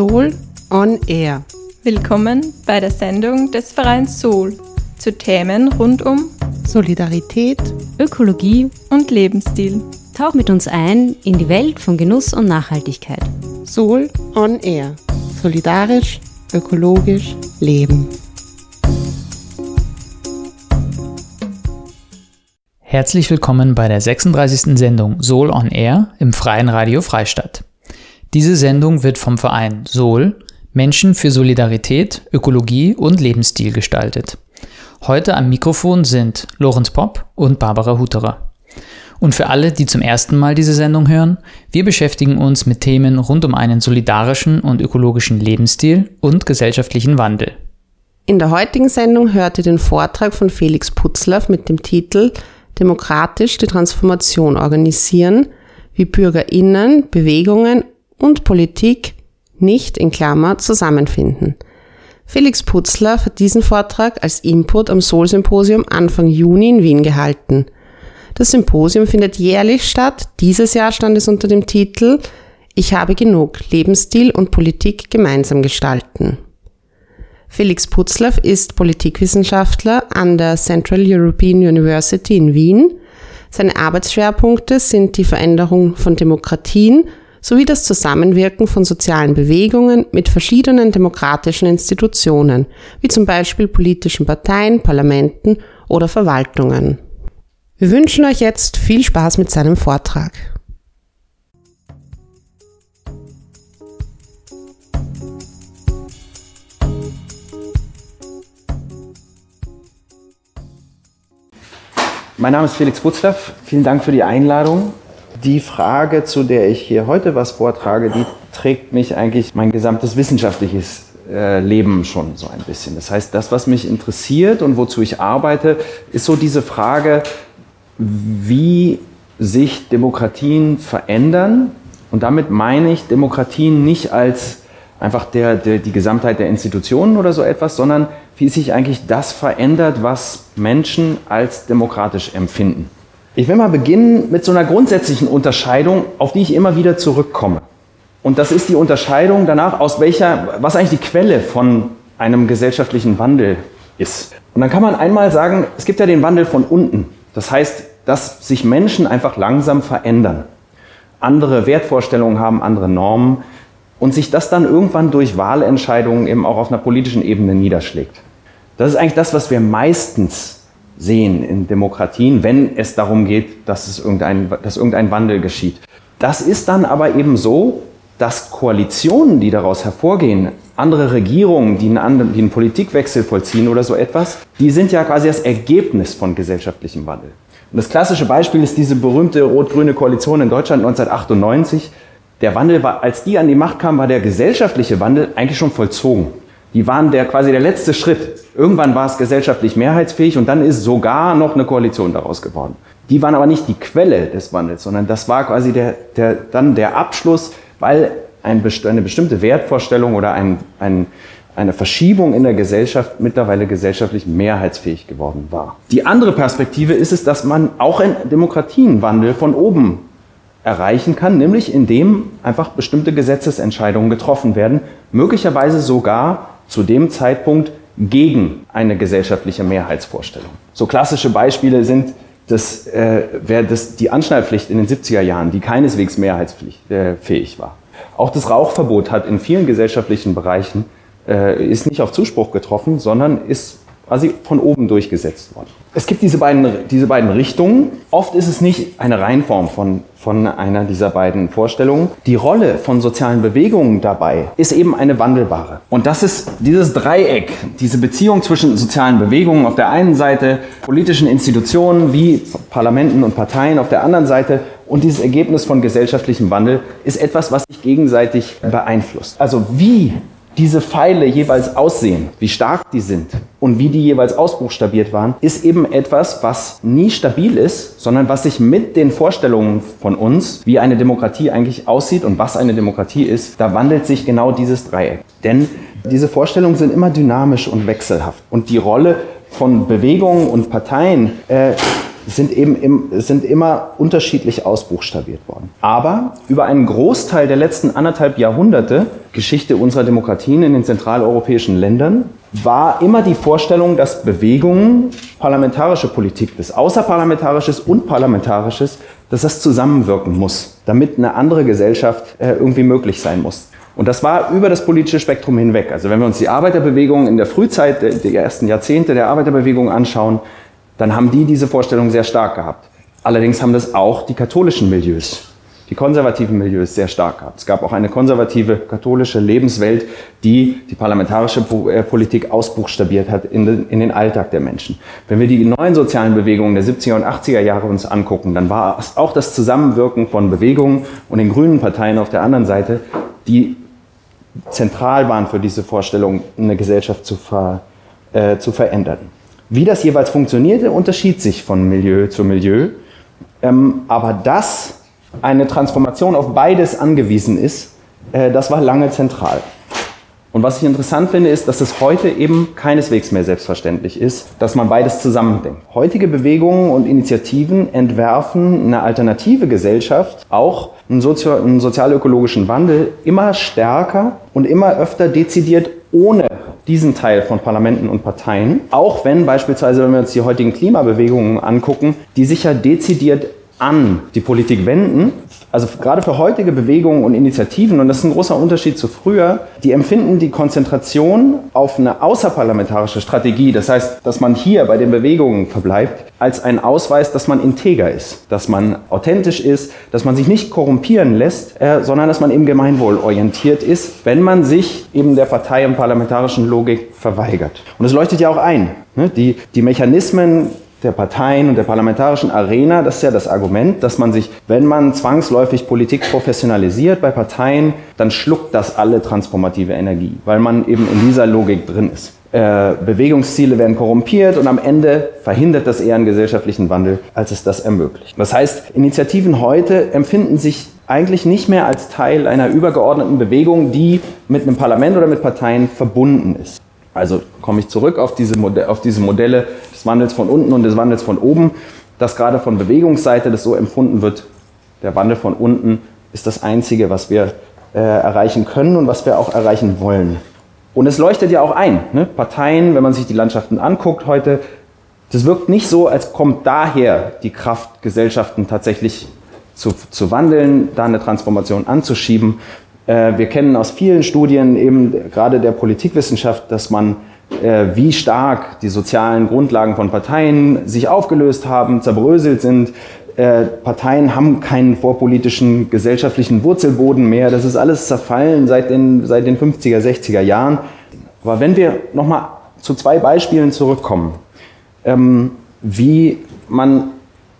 Soul on Air. Willkommen bei der Sendung des Vereins Soul zu Themen rund um Solidarität, Ökologie und Lebensstil. Tauch mit uns ein in die Welt von Genuss und Nachhaltigkeit. Soul on Air. Solidarisch, ökologisch, leben. Herzlich willkommen bei der 36. Sendung Soul on Air im Freien Radio Freistadt. Diese Sendung wird vom Verein Soul Menschen für Solidarität, Ökologie und Lebensstil gestaltet. Heute am Mikrofon sind Lorenz Popp und Barbara Huterer. Und für alle, die zum ersten Mal diese Sendung hören, wir beschäftigen uns mit Themen rund um einen solidarischen und ökologischen Lebensstil und gesellschaftlichen Wandel. In der heutigen Sendung hört ihr den Vortrag von Felix Putzlaff mit dem Titel demokratisch die Transformation organisieren, wie Bürgerinnen, Bewegungen und Politik nicht in Klammer zusammenfinden. Felix Putzler hat diesen Vortrag als Input am Sol-Symposium Anfang Juni in Wien gehalten. Das Symposium findet jährlich statt. Dieses Jahr stand es unter dem Titel Ich habe genug, Lebensstil und Politik gemeinsam gestalten. Felix Putzlaff ist Politikwissenschaftler an der Central European University in Wien. Seine Arbeitsschwerpunkte sind die Veränderung von Demokratien sowie das Zusammenwirken von sozialen Bewegungen mit verschiedenen demokratischen Institutionen, wie zum Beispiel politischen Parteien, Parlamenten oder Verwaltungen. Wir wünschen euch jetzt viel Spaß mit seinem Vortrag. Mein Name ist Felix Butzlaff. Vielen Dank für die Einladung. Die Frage, zu der ich hier heute was vortrage, die trägt mich eigentlich mein gesamtes wissenschaftliches äh, Leben schon so ein bisschen. Das heißt, das, was mich interessiert und wozu ich arbeite, ist so diese Frage, wie sich Demokratien verändern. Und damit meine ich Demokratien nicht als einfach der, der, die Gesamtheit der Institutionen oder so etwas, sondern wie sich eigentlich das verändert, was Menschen als demokratisch empfinden. Ich will mal beginnen mit so einer grundsätzlichen Unterscheidung, auf die ich immer wieder zurückkomme. Und das ist die Unterscheidung danach, aus welcher, was eigentlich die Quelle von einem gesellschaftlichen Wandel ist. Und dann kann man einmal sagen, es gibt ja den Wandel von unten. Das heißt, dass sich Menschen einfach langsam verändern. Andere Wertvorstellungen haben, andere Normen und sich das dann irgendwann durch Wahlentscheidungen eben auch auf einer politischen Ebene niederschlägt. Das ist eigentlich das, was wir meistens sehen in Demokratien, wenn es darum geht, dass, es irgendein, dass irgendein Wandel geschieht. Das ist dann aber eben so, dass Koalitionen, die daraus hervorgehen, andere Regierungen, die einen, die einen Politikwechsel vollziehen oder so etwas, die sind ja quasi das Ergebnis von gesellschaftlichem Wandel. Und das klassische Beispiel ist diese berühmte rot-grüne Koalition in Deutschland 1998. Der Wandel war, als die an die Macht kamen, war der gesellschaftliche Wandel eigentlich schon vollzogen. Die waren der, quasi der letzte Schritt. Irgendwann war es gesellschaftlich mehrheitsfähig und dann ist sogar noch eine Koalition daraus geworden. Die waren aber nicht die Quelle des Wandels, sondern das war quasi der, der, dann der Abschluss, weil ein, eine bestimmte Wertvorstellung oder ein, ein, eine Verschiebung in der Gesellschaft mittlerweile gesellschaftlich mehrheitsfähig geworden war. Die andere Perspektive ist es, dass man auch in Demokratien Wandel von oben erreichen kann, nämlich indem einfach bestimmte Gesetzesentscheidungen getroffen werden, möglicherweise sogar zu dem Zeitpunkt gegen eine gesellschaftliche Mehrheitsvorstellung. So klassische Beispiele sind das, äh, das, die Anschnallpflicht in den 70er Jahren, die keineswegs mehrheitsfähig äh, war. Auch das Rauchverbot hat in vielen gesellschaftlichen Bereichen äh, ist nicht auf Zuspruch getroffen, sondern ist quasi von oben durchgesetzt worden. Es gibt diese beiden, diese beiden Richtungen. Oft ist es nicht eine Reihenform von, von einer dieser beiden Vorstellungen. Die Rolle von sozialen Bewegungen dabei ist eben eine wandelbare. Und das ist dieses Dreieck, diese Beziehung zwischen sozialen Bewegungen auf der einen Seite, politischen Institutionen wie Parlamenten und Parteien auf der anderen Seite und dieses Ergebnis von gesellschaftlichem Wandel ist etwas, was sich gegenseitig beeinflusst. Also wie diese Pfeile jeweils aussehen, wie stark die sind und wie die jeweils ausbuchstabiert waren, ist eben etwas, was nie stabil ist, sondern was sich mit den Vorstellungen von uns, wie eine Demokratie eigentlich aussieht und was eine Demokratie ist, da wandelt sich genau dieses Dreieck. Denn diese Vorstellungen sind immer dynamisch und wechselhaft. Und die Rolle von Bewegungen und Parteien äh, sind eben im, sind immer unterschiedlich ausbuchstabiert worden. Aber über einen Großteil der letzten anderthalb Jahrhunderte Geschichte unserer Demokratien in den zentraleuropäischen Ländern war immer die Vorstellung, dass Bewegungen, parlamentarische Politik, das Außerparlamentarisches und Parlamentarisches, dass das zusammenwirken muss, damit eine andere Gesellschaft äh, irgendwie möglich sein muss. Und das war über das politische Spektrum hinweg. Also wenn wir uns die Arbeiterbewegung in der Frühzeit, der ersten Jahrzehnte der Arbeiterbewegung anschauen, dann haben die diese Vorstellung sehr stark gehabt. Allerdings haben das auch die katholischen Milieus, die konservativen Milieus sehr stark gehabt. Es gab auch eine konservative katholische Lebenswelt, die die parlamentarische äh, Politik ausbuchstabiert hat in den, Alltag der Menschen. Wenn wir die neuen sozialen Bewegungen der 70er und 80er Jahre uns angucken, dann war es auch das Zusammenwirken von Bewegungen und den grünen Parteien auf der anderen Seite, die zentral waren für diese Vorstellung, eine Gesellschaft zu, ver, äh, zu verändern. Wie das jeweils funktionierte, unterschied sich von Milieu zu Milieu. Ähm, aber dass eine Transformation auf beides angewiesen ist, äh, das war lange zentral. Und was ich interessant finde, ist, dass es heute eben keineswegs mehr selbstverständlich ist, dass man beides zusammendenkt. Heutige Bewegungen und Initiativen entwerfen eine alternative Gesellschaft, auch einen, Sozio einen sozialökologischen Wandel, immer stärker und immer öfter dezidiert ohne diesen Teil von Parlamenten und Parteien, auch wenn beispielsweise, wenn wir uns die heutigen Klimabewegungen angucken, die sich ja dezidiert an die Politik wenden, also gerade für heutige Bewegungen und Initiativen, und das ist ein großer Unterschied zu früher, die empfinden die Konzentration auf eine außerparlamentarische Strategie, das heißt, dass man hier bei den Bewegungen verbleibt, als ein Ausweis, dass man integer ist, dass man authentisch ist, dass man sich nicht korrumpieren lässt, äh, sondern dass man eben gemeinwohlorientiert ist, wenn man sich eben der Partei- und parlamentarischen Logik verweigert. Und es leuchtet ja auch ein. Ne? Die, die Mechanismen der Parteien und der parlamentarischen Arena, das ist ja das Argument, dass man sich, wenn man zwangsläufig Politik professionalisiert bei Parteien, dann schluckt das alle transformative Energie, weil man eben in dieser Logik drin ist. Äh, Bewegungsziele werden korrumpiert und am Ende verhindert das eher einen gesellschaftlichen Wandel, als es das ermöglicht. Das heißt, Initiativen heute empfinden sich eigentlich nicht mehr als Teil einer übergeordneten Bewegung, die mit einem Parlament oder mit Parteien verbunden ist. Also komme ich zurück auf diese, auf diese Modelle des Wandels von unten und des Wandels von oben, dass gerade von Bewegungsseite das so empfunden wird, der Wandel von unten ist das Einzige, was wir äh, erreichen können und was wir auch erreichen wollen. Und es leuchtet ja auch ein. Ne? Parteien, wenn man sich die Landschaften anguckt heute, das wirkt nicht so, als kommt daher die Kraft, Gesellschaften tatsächlich zu, zu wandeln, da eine Transformation anzuschieben, äh, wir kennen aus vielen Studien eben gerade der Politikwissenschaft, dass man wie stark die sozialen Grundlagen von Parteien sich aufgelöst haben, zerbröselt sind. Äh, Parteien haben keinen vorpolitischen gesellschaftlichen Wurzelboden mehr. Das ist alles zerfallen seit den, seit den 50er, 60er Jahren. Aber wenn wir nochmal zu zwei Beispielen zurückkommen, ähm, wie man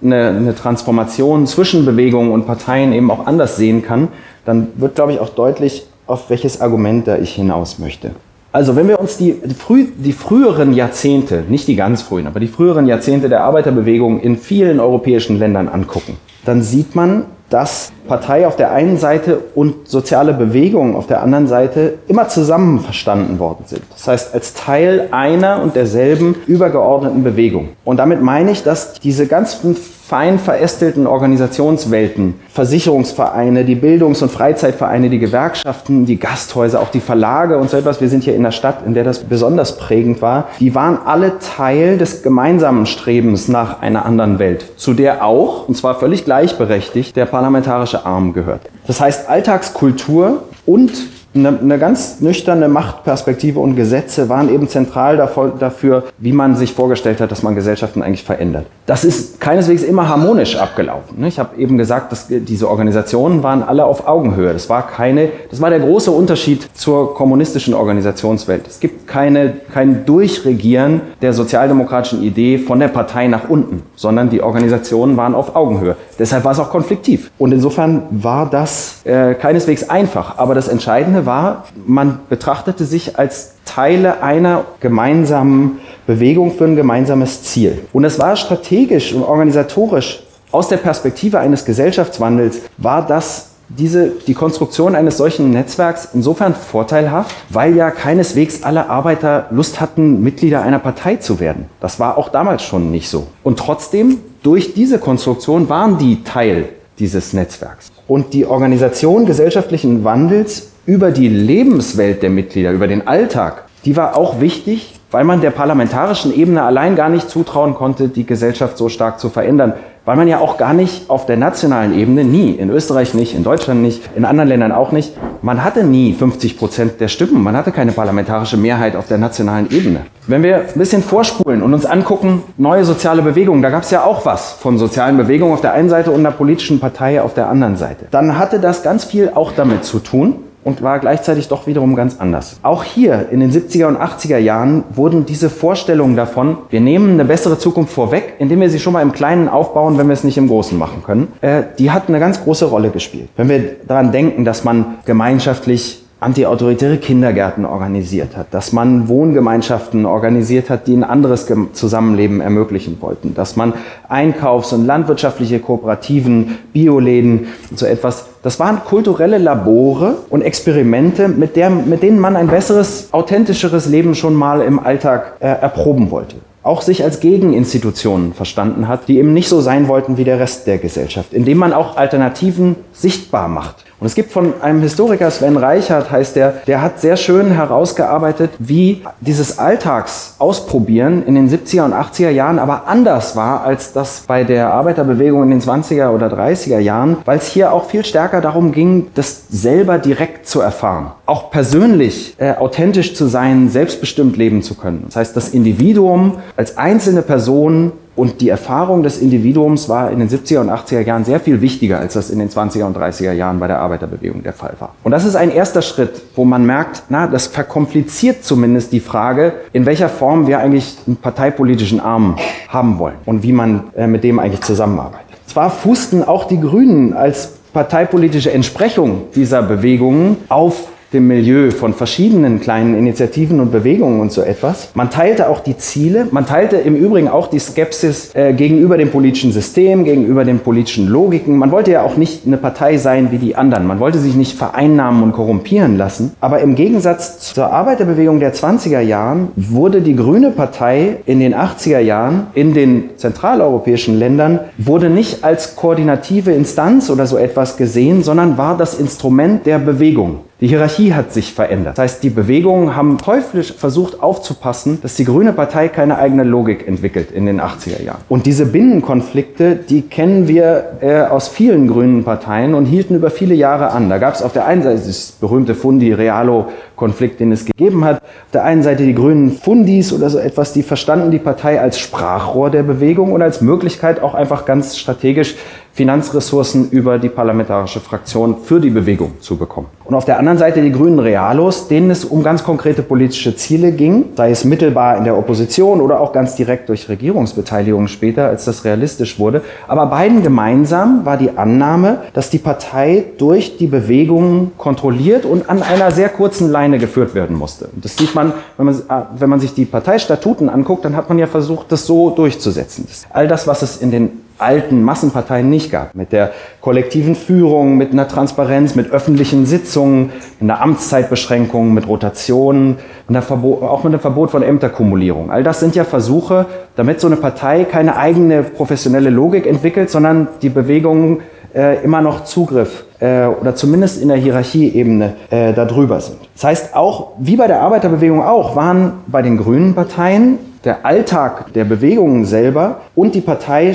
eine, eine Transformation zwischen Bewegungen und Parteien eben auch anders sehen kann, dann wird, glaube ich, auch deutlich, auf welches Argument da ich hinaus möchte. Also wenn wir uns die, früh, die, früheren Jahrzehnte, nicht die ganz frühen, aber die früheren Jahrzehnte der Arbeiterbewegung in vielen europäischen Ländern angucken, dann sieht man, dass Partei auf der einen Seite und soziale Bewegung auf der anderen Seite immer zusammen verstanden worden sind. Das heißt, als Teil einer und derselben übergeordneten Bewegung. Und damit meine ich, dass diese ganzen fein verästelten Organisationswelten, Versicherungsvereine, die Bildungs- und Freizeitvereine, die Gewerkschaften, die Gasthäuser, auch die Verlage und so etwas, wir sind hier in der Stadt, in der das besonders prägend war, die waren alle Teil des gemeinsamen Strebens nach einer anderen Welt, zu der auch, und zwar völlig gleichberechtigt, der parlamentarische Arm gehört. Das heißt, Alltagskultur und eine, eine ganz nüchterne Machtperspektive und Gesetze waren eben zentral dafür, wie man sich vorgestellt hat, dass man Gesellschaften eigentlich verändert. Das ist keineswegs immer harmonisch abgelaufen. Ich habe eben gesagt, dass diese Organisationen waren alle auf Augenhöhe. Das war keine, das war der große Unterschied zur kommunistischen Organisationswelt. Es gibt keine, kein Durchregieren der sozialdemokratischen Idee von der Partei nach unten, sondern die Organisationen waren auf Augenhöhe. Deshalb war es auch konfliktiv. Und insofern war das äh, keineswegs einfach. Aber das Entscheidende war, man betrachtete sich als Teile einer gemeinsamen Bewegung für ein gemeinsames Ziel. Und es war strategisch und organisatorisch aus der Perspektive eines Gesellschaftswandels war das diese, die Konstruktion eines solchen Netzwerks insofern vorteilhaft, weil ja keineswegs alle Arbeiter Lust hatten, Mitglieder einer Partei zu werden. Das war auch damals schon nicht so. Und trotzdem durch diese Konstruktion waren die Teil dieses Netzwerks. Und die Organisation gesellschaftlichen Wandels über die Lebenswelt der Mitglieder, über den Alltag, die war auch wichtig, weil man der parlamentarischen Ebene allein gar nicht zutrauen konnte, die Gesellschaft so stark zu verändern weil man ja auch gar nicht auf der nationalen Ebene, nie, in Österreich nicht, in Deutschland nicht, in anderen Ländern auch nicht, man hatte nie 50 Prozent der Stimmen, man hatte keine parlamentarische Mehrheit auf der nationalen Ebene. Wenn wir ein bisschen vorspulen und uns angucken, neue soziale Bewegungen, da gab es ja auch was von sozialen Bewegungen auf der einen Seite und einer politischen Partei auf der anderen Seite. Dann hatte das ganz viel auch damit zu tun, und war gleichzeitig doch wiederum ganz anders. Auch hier in den 70er und 80er Jahren wurden diese Vorstellungen davon, wir nehmen eine bessere Zukunft vorweg, indem wir sie schon mal im Kleinen aufbauen, wenn wir es nicht im Großen machen können, äh, die hat eine ganz große Rolle gespielt. Wenn wir daran denken, dass man gemeinschaftlich antiautoritäre Kindergärten organisiert hat, dass man Wohngemeinschaften organisiert hat, die ein anderes Zusammenleben ermöglichen wollten, dass man Einkaufs- und landwirtschaftliche Kooperativen, Bioläden so etwas, das waren kulturelle Labore und Experimente, mit, der, mit denen man ein besseres, authentischeres Leben schon mal im Alltag äh, erproben wollte auch sich als Gegeninstitutionen verstanden hat, die eben nicht so sein wollten wie der Rest der Gesellschaft, indem man auch Alternativen sichtbar macht. Und es gibt von einem Historiker, Sven Reichert heißt der, der hat sehr schön herausgearbeitet, wie dieses Alltagsausprobieren in den 70er und 80er Jahren aber anders war als das bei der Arbeiterbewegung in den 20er oder 30er Jahren, weil es hier auch viel stärker darum ging, das selber direkt zu erfahren. Auch persönlich äh, authentisch zu sein, selbstbestimmt leben zu können. Das heißt, das Individuum als einzelne Person und die Erfahrung des Individuums war in den 70er und 80er Jahren sehr viel wichtiger, als das in den 20er und 30er Jahren bei der Arbeiterbewegung der Fall war. Und das ist ein erster Schritt, wo man merkt, na, das verkompliziert zumindest die Frage, in welcher Form wir eigentlich einen parteipolitischen Arm haben wollen und wie man äh, mit dem eigentlich zusammenarbeitet. Zwar fußten auch die Grünen als parteipolitische Entsprechung dieser Bewegungen auf dem Milieu von verschiedenen kleinen Initiativen und Bewegungen und so etwas. Man teilte auch die Ziele, man teilte im Übrigen auch die Skepsis äh, gegenüber dem politischen System, gegenüber den politischen Logiken. Man wollte ja auch nicht eine Partei sein wie die anderen. Man wollte sich nicht vereinnahmen und korrumpieren lassen. Aber im Gegensatz zur Arbeiterbewegung der 20er Jahren wurde die Grüne Partei in den 80er Jahren in den zentraleuropäischen Ländern wurde nicht als koordinative Instanz oder so etwas gesehen, sondern war das Instrument der Bewegung. Die Hierarchie hat sich verändert. Das heißt, die Bewegungen haben teuflisch versucht aufzupassen, dass die Grüne Partei keine eigene Logik entwickelt in den 80er Jahren. Und diese Binnenkonflikte, die kennen wir äh, aus vielen grünen Parteien und hielten über viele Jahre an. Da gab es auf der einen Seite das berühmte Fundi-Realo-Konflikt, den es gegeben hat. Auf der einen Seite die grünen Fundis oder so etwas, die verstanden die Partei als Sprachrohr der Bewegung und als Möglichkeit auch einfach ganz strategisch Finanzressourcen über die parlamentarische Fraktion für die Bewegung zu bekommen. Und auf der anderen Seite die grünen Realos, denen es um ganz konkrete politische Ziele ging, sei es mittelbar in der Opposition oder auch ganz direkt durch Regierungsbeteiligung später, als das realistisch wurde. Aber beiden gemeinsam war die Annahme, dass die Partei durch die Bewegung kontrolliert und an einer sehr kurzen Leine geführt werden musste. Und das sieht man, wenn man, wenn man sich die Parteistatuten anguckt, dann hat man ja versucht, das so durchzusetzen. All das, was es in den alten Massenparteien nicht gab. Mit der kollektiven Führung, mit einer Transparenz, mit öffentlichen Sitzungen, einer Amtszeitbeschränkung, mit Rotationen, auch mit einem Verbot von Ämterkumulierung. All das sind ja Versuche, damit so eine Partei keine eigene professionelle Logik entwickelt, sondern die Bewegungen äh, immer noch Zugriff äh, oder zumindest in der Hierarchieebene äh, darüber sind. Das heißt, auch wie bei der Arbeiterbewegung auch, waren bei den grünen Parteien der Alltag der Bewegungen selber und die Partei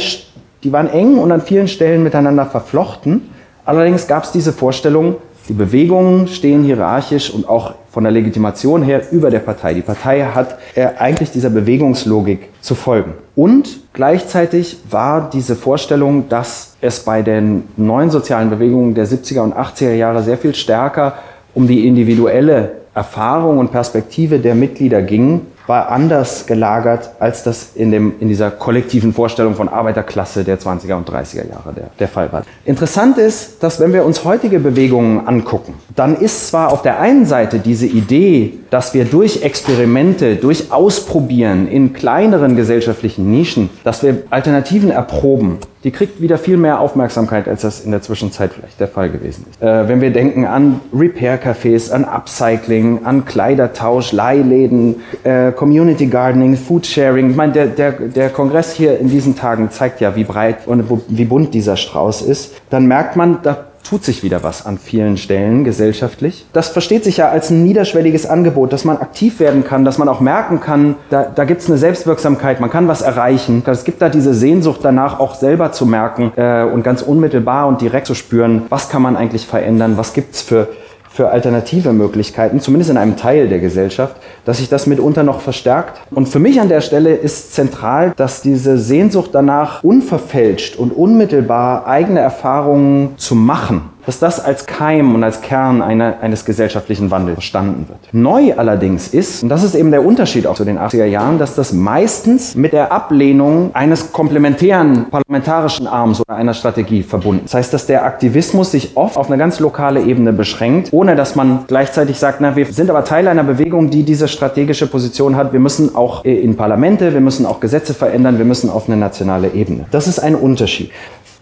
die waren eng und an vielen Stellen miteinander verflochten. Allerdings gab es diese Vorstellung, die Bewegungen stehen hierarchisch und auch von der Legitimation her über der Partei. Die Partei hat äh, eigentlich dieser Bewegungslogik zu folgen. Und gleichzeitig war diese Vorstellung, dass es bei den neuen sozialen Bewegungen der 70er und 80er Jahre sehr viel stärker um die individuelle Erfahrung und Perspektive der Mitglieder ging war anders gelagert, als das in, dem, in dieser kollektiven Vorstellung von Arbeiterklasse der 20er und 30er Jahre der, der Fall war. Interessant ist, dass wenn wir uns heutige Bewegungen angucken, dann ist zwar auf der einen Seite diese Idee, dass wir durch Experimente, durch Ausprobieren in kleineren gesellschaftlichen Nischen, dass wir Alternativen erproben, die kriegt wieder viel mehr Aufmerksamkeit, als das in der Zwischenzeit vielleicht der Fall gewesen ist. Äh, wenn wir denken an Repair-Cafés, an Upcycling, an Kleidertausch, Leihläden, äh, Community Gardening, Food Sharing. Ich meine, der, der, der Kongress hier in diesen Tagen zeigt ja, wie breit und wie bunt dieser Strauß ist. Dann merkt man, da tut sich wieder was an vielen Stellen gesellschaftlich. Das versteht sich ja als ein niederschwelliges Angebot, dass man aktiv werden kann, dass man auch merken kann, da, da gibt es eine Selbstwirksamkeit, man kann was erreichen. Es gibt da diese Sehnsucht danach auch selber zu merken äh, und ganz unmittelbar und direkt zu spüren, was kann man eigentlich verändern, was gibt's für für alternative Möglichkeiten, zumindest in einem Teil der Gesellschaft, dass sich das mitunter noch verstärkt. Und für mich an der Stelle ist zentral, dass diese Sehnsucht danach unverfälscht und unmittelbar eigene Erfahrungen zu machen, dass das als Keim und als Kern eine, eines gesellschaftlichen Wandels verstanden wird. Neu allerdings ist, und das ist eben der Unterschied auch zu den 80er Jahren, dass das meistens mit der Ablehnung eines komplementären parlamentarischen Arms oder einer Strategie verbunden ist. Das heißt, dass der Aktivismus sich oft auf eine ganz lokale Ebene beschränkt, ohne dass man gleichzeitig sagt, na, wir sind aber Teil einer Bewegung, die diese strategische Position hat. Wir müssen auch in Parlamente, wir müssen auch Gesetze verändern, wir müssen auf eine nationale Ebene. Das ist ein Unterschied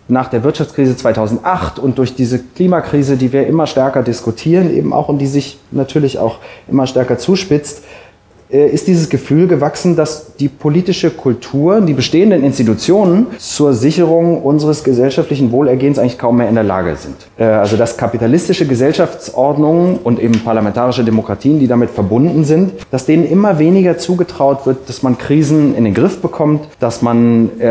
nach der Wirtschaftskrise 2008 und durch diese Klimakrise, die wir immer stärker diskutieren, eben auch und die sich natürlich auch immer stärker zuspitzt, äh, ist dieses Gefühl gewachsen, dass die politische Kultur, die bestehenden Institutionen zur Sicherung unseres gesellschaftlichen Wohlergehens eigentlich kaum mehr in der Lage sind. Äh, also dass kapitalistische Gesellschaftsordnungen und eben parlamentarische Demokratien, die damit verbunden sind, dass denen immer weniger zugetraut wird, dass man Krisen in den Griff bekommt, dass man äh,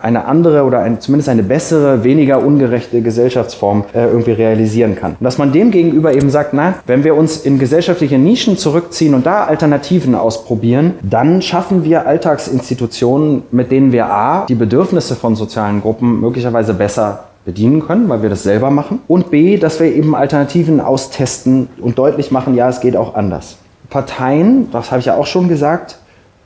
eine andere oder zumindest eine bessere, weniger ungerechte Gesellschaftsform irgendwie realisieren kann. Und dass man dem gegenüber eben sagt, na, wenn wir uns in gesellschaftliche Nischen zurückziehen und da Alternativen ausprobieren, dann schaffen wir Alltagsinstitutionen, mit denen wir A, die Bedürfnisse von sozialen Gruppen möglicherweise besser bedienen können, weil wir das selber machen. Und B, dass wir eben Alternativen austesten und deutlich machen, ja, es geht auch anders. Parteien, das habe ich ja auch schon gesagt,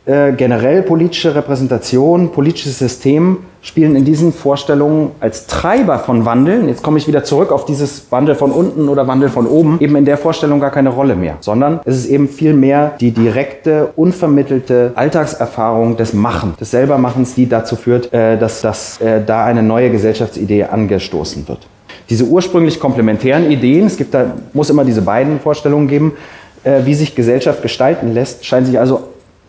äh, generell politische Repräsentation, politisches System spielen in diesen Vorstellungen als Treiber von Wandeln, jetzt komme ich wieder zurück auf dieses Wandel von unten oder Wandel von oben, eben in der Vorstellung gar keine Rolle mehr, sondern es ist eben viel mehr die direkte, unvermittelte Alltagserfahrung des Machen, des Selbermachens, die dazu führt, äh, dass, dass äh, da eine neue Gesellschaftsidee angestoßen wird. Diese ursprünglich komplementären Ideen, es gibt da, muss immer diese beiden Vorstellungen geben, wie sich Gesellschaft gestalten lässt, scheinen sich also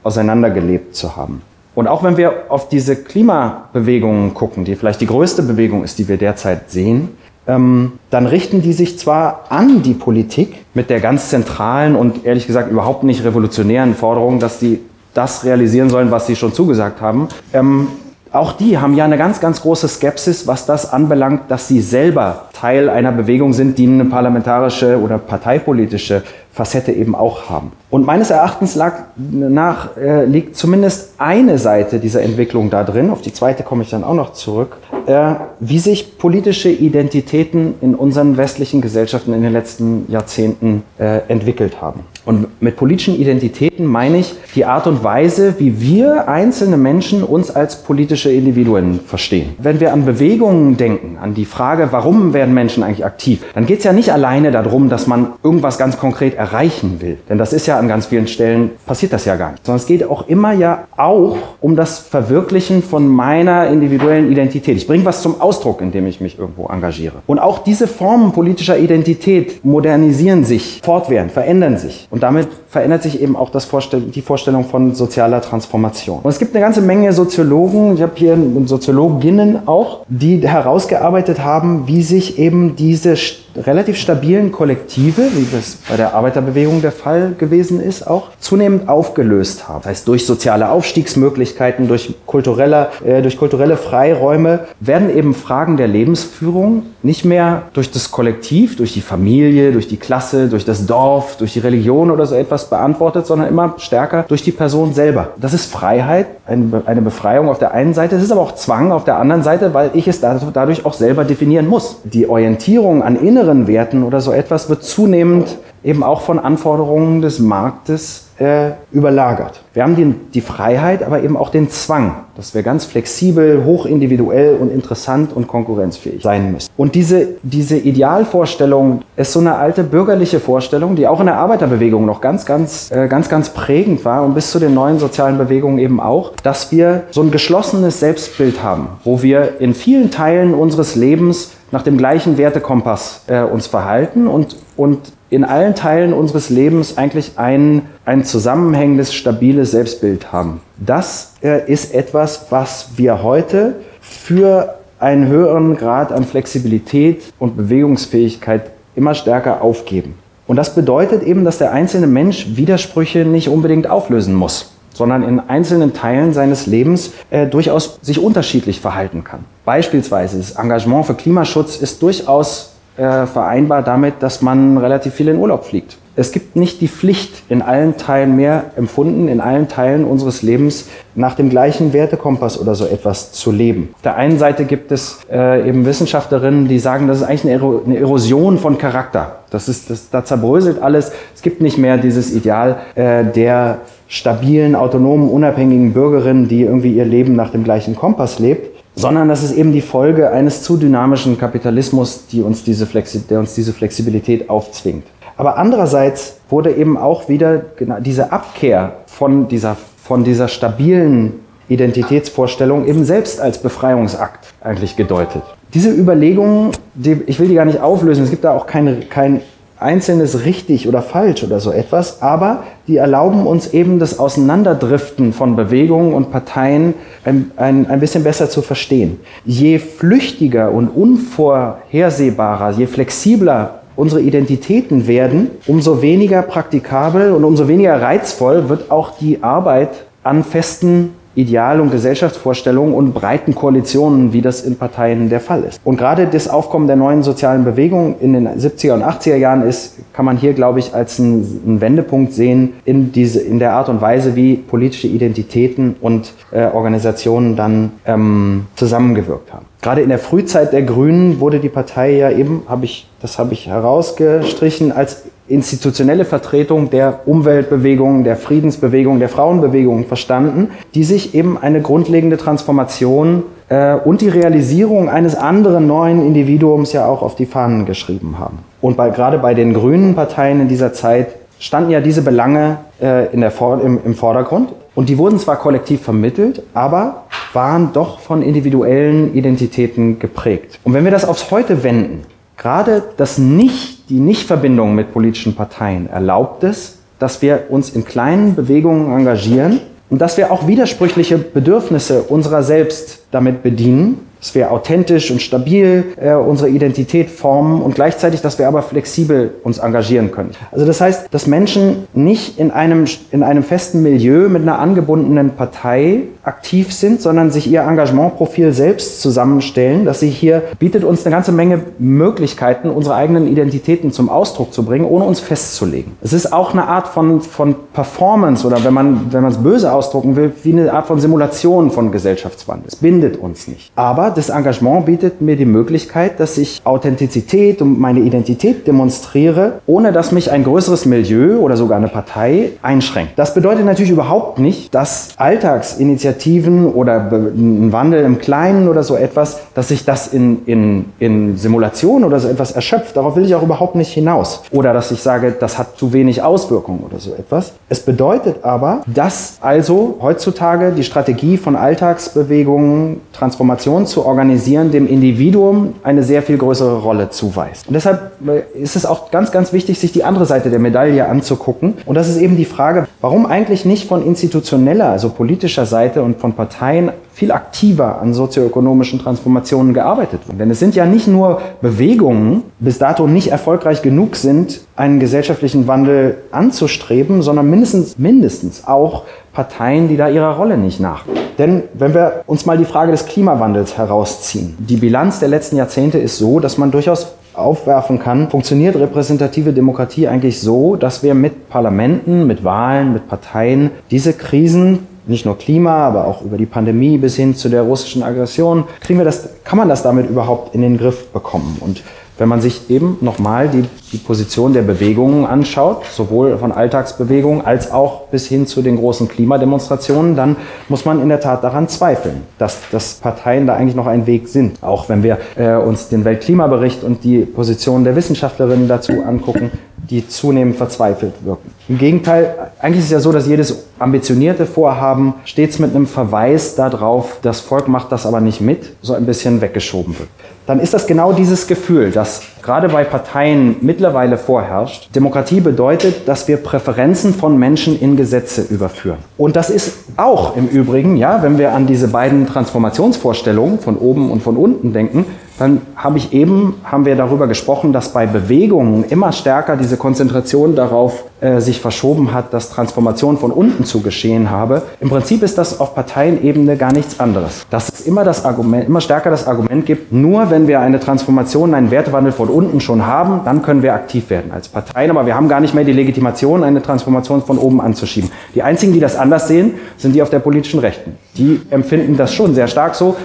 auseinandergelebt zu haben. Und auch wenn wir auf diese Klimabewegungen gucken, die vielleicht die größte Bewegung ist, die wir derzeit sehen, ähm, dann richten die sich zwar an die Politik mit der ganz zentralen und ehrlich gesagt überhaupt nicht revolutionären Forderung, dass sie das realisieren sollen, was sie schon zugesagt haben. Ähm, auch die haben ja eine ganz, ganz große Skepsis, was das anbelangt, dass sie selber Teil einer Bewegung sind, die eine parlamentarische oder parteipolitische Facette eben auch haben. Und meines Erachtens lag, nach äh, liegt zumindest eine Seite dieser Entwicklung da drin, auf die zweite komme ich dann auch noch zurück, äh, wie sich politische Identitäten in unseren westlichen Gesellschaften in den letzten Jahrzehnten äh, entwickelt haben. Und mit politischen Identitäten meine ich die Art und Weise, wie wir einzelne Menschen uns als politische Individuen verstehen. Wenn wir an Bewegungen denken, an die Frage, warum werden Menschen eigentlich aktiv, dann geht es ja nicht alleine darum, dass man irgendwas ganz konkret erreichen will. Denn das ist ja an ganz vielen Stellen, passiert das ja gar nicht. Sondern es geht auch immer ja auch um das Verwirklichen von meiner individuellen Identität. Ich bringe was zum Ausdruck, indem ich mich irgendwo engagiere. Und auch diese Formen politischer Identität modernisieren sich fortwährend, verändern sich. Und damit verändert sich eben auch das Vorstell die Vorstellung von sozialer Transformation. Und es gibt eine ganze Menge Soziologen, ich habe hier Soziologinnen auch, die herausgearbeitet haben, wie sich eben diese relativ stabilen Kollektive, wie das bei der Arbeiterbewegung der Fall gewesen ist, auch zunehmend aufgelöst haben. Das heißt, durch soziale Aufstiegsmöglichkeiten, durch kulturelle, äh, durch kulturelle Freiräume werden eben Fragen der Lebensführung nicht mehr durch das Kollektiv, durch die Familie, durch die Klasse, durch das Dorf, durch die Religion oder so etwas beantwortet, sondern immer stärker durch die Person selber. Das ist Freiheit, eine Befreiung auf der einen Seite, es ist aber auch Zwang auf der anderen Seite, weil ich es dadurch auch selber definieren muss. Die Orientierung an inneren Werten oder so etwas wird zunehmend eben auch von Anforderungen des Marktes äh, überlagert. Wir haben die, die Freiheit, aber eben auch den Zwang, dass wir ganz flexibel, hochindividuell und interessant und konkurrenzfähig sein müssen. Und diese, diese Idealvorstellung ist so eine alte bürgerliche Vorstellung, die auch in der Arbeiterbewegung noch ganz, ganz, äh, ganz, ganz prägend war und bis zu den neuen sozialen Bewegungen eben auch, dass wir so ein geschlossenes Selbstbild haben, wo wir in vielen Teilen unseres Lebens nach dem gleichen Wertekompass äh, uns verhalten und, und in allen Teilen unseres Lebens eigentlich ein, ein zusammenhängendes, stabiles Selbstbild haben. Das äh, ist etwas, was wir heute für einen höheren Grad an Flexibilität und Bewegungsfähigkeit immer stärker aufgeben. Und das bedeutet eben, dass der einzelne Mensch Widersprüche nicht unbedingt auflösen muss, sondern in einzelnen Teilen seines Lebens äh, durchaus sich unterschiedlich verhalten kann. Beispielsweise das Engagement für Klimaschutz ist durchaus äh, vereinbar damit, dass man relativ viel in Urlaub fliegt. Es gibt nicht die Pflicht, in allen Teilen mehr empfunden, in allen Teilen unseres Lebens nach dem gleichen Wertekompass oder so etwas zu leben. Auf der einen Seite gibt es äh, eben Wissenschaftlerinnen, die sagen, das ist eigentlich eine, Ero eine Erosion von Charakter. Das ist, das, da zerbröselt alles. Es gibt nicht mehr dieses Ideal äh, der stabilen, autonomen, unabhängigen Bürgerin, die irgendwie ihr Leben nach dem gleichen Kompass lebt, sondern das ist eben die Folge eines zu dynamischen Kapitalismus, die uns diese der uns diese Flexibilität aufzwingt. Aber andererseits wurde eben auch wieder diese Abkehr von dieser, von dieser stabilen Identitätsvorstellung eben selbst als Befreiungsakt eigentlich gedeutet. Diese Überlegungen, die, ich will die gar nicht auflösen, es gibt da auch keine, kein Einzelnes richtig oder falsch oder so etwas, aber die erlauben uns eben das Auseinanderdriften von Bewegungen und Parteien ein, ein, ein bisschen besser zu verstehen. Je flüchtiger und unvorhersehbarer, je flexibler unsere Identitäten werden, umso weniger praktikabel und umso weniger reizvoll wird auch die Arbeit an festen Ideal- und Gesellschaftsvorstellungen und breiten Koalitionen, wie das in Parteien der Fall ist. Und gerade das Aufkommen der neuen sozialen Bewegungen in den 70er und 80er Jahren ist, kann man hier, glaube ich, als einen Wendepunkt sehen in, diese, in der Art und Weise, wie politische Identitäten und äh, Organisationen dann ähm, zusammengewirkt haben. Gerade in der Frühzeit der Grünen wurde die Partei ja eben, habe ich, das habe ich herausgestrichen, als institutionelle Vertretung der Umweltbewegung, der Friedensbewegung, der Frauenbewegung verstanden, die sich eben eine grundlegende Transformation äh, und die Realisierung eines anderen neuen Individuums ja auch auf die Fahnen geschrieben haben. Und bei, gerade bei den grünen Parteien in dieser Zeit standen ja diese Belange äh, in der Vor im, im Vordergrund. Und die wurden zwar kollektiv vermittelt, aber waren doch von individuellen Identitäten geprägt. Und wenn wir das aufs Heute wenden, gerade das Nicht, die Nichtverbindung mit politischen Parteien erlaubt es, dass wir uns in kleinen Bewegungen engagieren und dass wir auch widersprüchliche Bedürfnisse unserer selbst damit bedienen dass wir authentisch und stabil äh, unsere Identität formen und gleichzeitig, dass wir aber flexibel uns engagieren können. Also das heißt, dass Menschen nicht in einem, in einem festen Milieu mit einer angebundenen Partei aktiv sind, sondern sich ihr Engagementprofil selbst zusammenstellen, dass sie hier bietet uns eine ganze Menge Möglichkeiten, unsere eigenen Identitäten zum Ausdruck zu bringen, ohne uns festzulegen. Es ist auch eine Art von, von Performance oder wenn man wenn man es böse ausdrucken will, wie eine Art von Simulation von Gesellschaftswandel. Es bindet uns nicht. Aber das Engagement bietet mir die Möglichkeit, dass ich Authentizität und meine Identität demonstriere, ohne dass mich ein größeres Milieu oder sogar eine Partei einschränkt. Das bedeutet natürlich überhaupt nicht, dass Alltagsinitiativen oder ein Wandel im Kleinen oder so etwas, dass sich das in, in, in Simulation oder so etwas erschöpft. Darauf will ich auch überhaupt nicht hinaus. Oder dass ich sage, das hat zu wenig Auswirkungen oder so etwas. Es bedeutet aber, dass also heutzutage die Strategie von Alltagsbewegungen, Transformation zu organisieren, dem Individuum eine sehr viel größere Rolle zuweist. Und deshalb äh, ist es auch ganz, ganz wichtig, sich die andere Seite der Medaille anzugucken. Und das ist eben die Frage, warum eigentlich nicht von institutioneller, also politischer Seite und von Parteien viel aktiver an sozioökonomischen Transformationen gearbeitet wird. Denn es sind ja nicht nur Bewegungen, bis dato nicht erfolgreich genug sind, einen gesellschaftlichen Wandel anzustreben, sondern mindestens, mindestens auch Parteien, die da ihrer Rolle nicht nach. Denn wenn wir uns mal die Frage des Klimawandels herausziehen, die Bilanz der letzten Jahrzehnte ist so, dass man durchaus aufwerfen kann, funktioniert repräsentative Demokratie eigentlich so, dass wir mit Parlamenten, mit Wahlen, mit Parteien diese Krisen nicht nur Klima, aber auch über die Pandemie bis hin zu der russischen Aggression, kriegen wir das, kann man das damit überhaupt in den Griff bekommen? Und Wenn man sich eben nochmal die, die Position der Bewegungen anschaut, sowohl von Alltagsbewegungen als auch bis hin zu den großen Klimademonstrationen, dann muss man in der Tat daran zweifeln, dass, dass Parteien da eigentlich noch ein Weg sind. Auch wenn wir äh, uns den Weltklimabericht und die Position der Wissenschaftlerinnen dazu angucken, die zunehmend verzweifelt wirken. Im Gegenteil, eigentlich ist es ja so, dass jedes ambitionierte Vorhaben stets mit einem Verweis darauf, das Volk macht das aber nicht mit, so ein bisschen weggeschoben wird. Dann ist das genau dieses Gefühl, das gerade bei Parteien mittlerweile vorherrscht. Demokratie bedeutet, dass wir Präferenzen von Menschen in Gesetze überführen. Und das ist auch im Übrigen, ja, wenn wir an diese beiden Transformationsvorstellungen von oben und von unten denken, dann habe ich eben, haben wir darüber gesprochen, dass bei Bewegungen immer stärker diese Konzentration darauf äh, sich verschoben hat, dass Transformation von unten zu geschehen habe. Im Prinzip ist das auf Parteienebene gar nichts anderes. Dass es immer das Argument, immer stärker das Argument gibt, nur wenn wir eine Transformation, einen Wertewandel von unten schon haben, dann können wir aktiv werden als Parteien. Aber wir haben gar nicht mehr die Legitimation, eine Transformation von oben anzuschieben. Die einzigen, die das anders sehen, sind die auf der politischen Rechten. Die empfinden das schon sehr stark so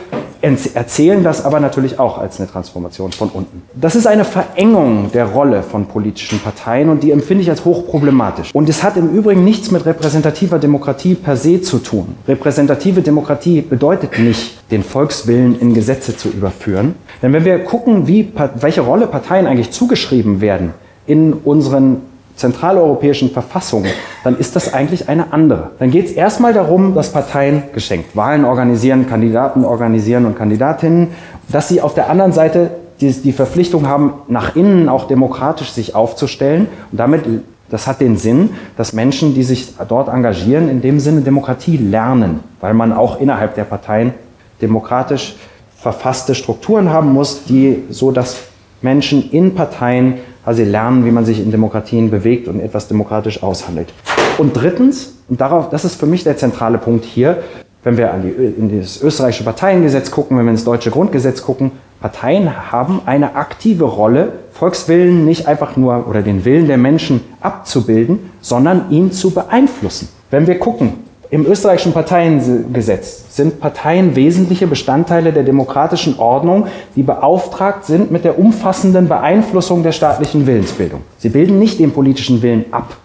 erzählen das aber natürlich auch als eine Transformation von unten. Das ist eine Verengung der Rolle von politischen Parteien und die empfinde ich als hochproblematisch. Und es hat im Übrigen nichts mit repräsentativer Demokratie per se zu tun. Repräsentative Demokratie bedeutet nicht, den Volkswillen in Gesetze zu überführen. Denn wenn wir gucken, wie, welche Rolle Parteien eigentlich zugeschrieben werden in unseren zentraleuropäischen Verfassung, dann ist das eigentlich eine andere. Dann geht es erstmal darum, dass Parteien geschenkt Wahlen organisieren, Kandidaten organisieren und Kandidatinnen, dass sie auf der anderen Seite die, die Verpflichtung haben, nach innen auch demokratisch sich aufzustellen und damit das hat den Sinn, dass Menschen, die sich dort engagieren, in dem Sinne Demokratie lernen, weil man auch innerhalb der Parteien demokratisch verfasste Strukturen haben muss, die so, dass Menschen in Parteien also lernen, wie man sich in Demokratien bewegt und etwas demokratisch aushandelt. Und drittens, und darauf, das ist für mich der zentrale Punkt hier, wenn wir an die, in das österreichische Parteiengesetz gucken, wenn wir ins deutsche Grundgesetz gucken, Parteien haben eine aktive Rolle, Volkswillen nicht einfach nur oder den Willen der Menschen abzubilden, sondern ihn zu beeinflussen. Wenn wir gucken, im österreichischen Parteiengesetz sind Parteien wesentliche Bestandteile der demokratischen Ordnung, die beauftragt sind mit der umfassenden Beeinflussung der staatlichen Willensbildung. Sie bilden nicht den politischen Willen ab.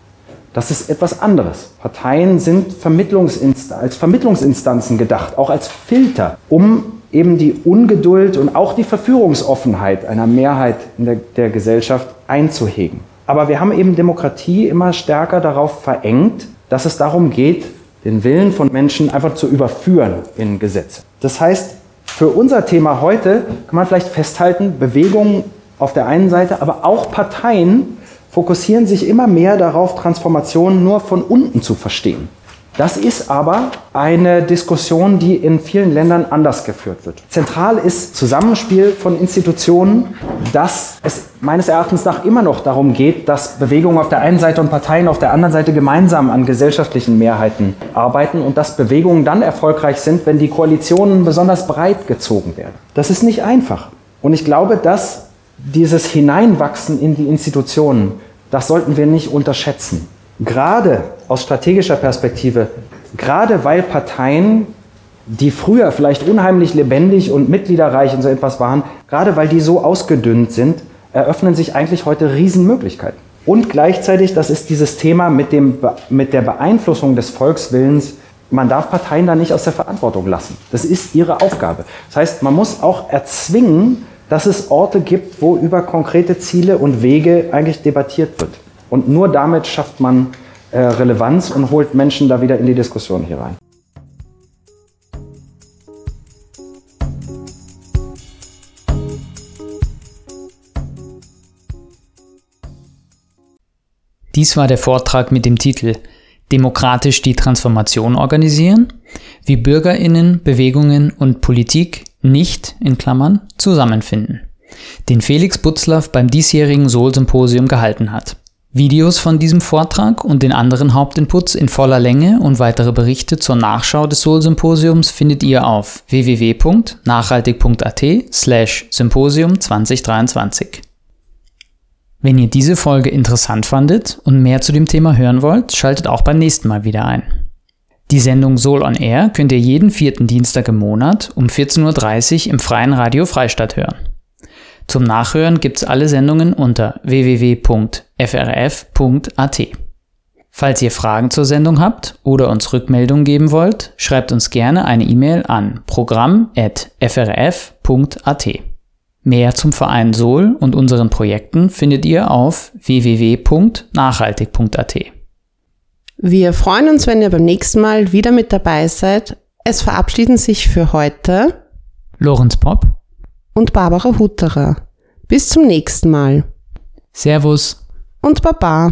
Das ist etwas anderes. Parteien sind Vermittlungsinst als Vermittlungsinstanzen gedacht, auch als Filter, um eben die Ungeduld und auch die Verführungsoffenheit einer Mehrheit in der, der Gesellschaft einzuhegen. Aber wir haben eben Demokratie immer stärker darauf verengt, dass es darum geht, den Willen von Menschen einfach zu überführen in Gesetze. Das heißt, für unser Thema heute kann man vielleicht festhalten, Bewegungen auf der einen Seite, aber auch Parteien fokussieren sich immer mehr darauf, Transformationen nur von unten zu verstehen. Das ist aber eine Diskussion, die in vielen Ländern anders geführt wird. Zentral ist Zusammenspiel von Institutionen, dass es meines Erachtens nach immer noch darum geht, dass Bewegungen auf der einen Seite und Parteien auf der anderen Seite gemeinsam an gesellschaftlichen Mehrheiten arbeiten und dass Bewegungen dann erfolgreich sind, wenn die Koalitionen besonders breit gezogen werden. Das ist nicht einfach. Und ich glaube, dass dieses Hineinwachsen in die Institutionen, das sollten wir nicht unterschätzen gerade aus strategischer Perspektive, gerade weil Parteien, die früher vielleicht unheimlich lebendig und mitgliederreich und so etwas waren, gerade weil die so ausgedünnt sind, eröffnen sich eigentlich heute Riesenmöglichkeiten. Und gleichzeitig, das ist dieses Thema mit, dem, mit der Beeinflussung des Volkswillens, man darf Parteien da nicht aus der Verantwortung lassen. Das ist ihre Aufgabe. Das heißt, man muss auch erzwingen, dass es Orte gibt, wo über konkrete Ziele und Wege eigentlich debattiert wird. Und nur damit schafft man äh, Relevanz und holt Menschen da wieder in die Diskussion hier rein. Dies war der Vortrag mit dem Titel Demokratisch die Transformation organisieren, wie Bürgerinnen, Bewegungen und Politik nicht, in Klammern, zusammenfinden, den Felix Butzlaff beim diesjährigen Sol-Symposium gehalten hat. Videos von diesem Vortrag und den anderen Hauptinputs in voller Länge und weitere Berichte zur Nachschau des Soul-Symposiums findet ihr auf www.nachhaltig.at slash Symposium 2023. Wenn ihr diese Folge interessant fandet und mehr zu dem Thema hören wollt, schaltet auch beim nächsten Mal wieder ein. Die Sendung Soul on Air könnt ihr jeden vierten Dienstag im Monat um 14.30 Uhr im freien Radio Freistadt hören. Zum Nachhören gibt's alle Sendungen unter www.frf.at. Falls ihr Fragen zur Sendung habt oder uns Rückmeldungen geben wollt, schreibt uns gerne eine E-Mail an programm.frf.at. Mehr zum Verein Sol und unseren Projekten findet ihr auf www.nachhaltig.at. Wir freuen uns, wenn ihr beim nächsten Mal wieder mit dabei seid. Es verabschieden sich für heute Lorenz Popp und Barbara Hutterer. Bis zum nächsten Mal Servus und Baba.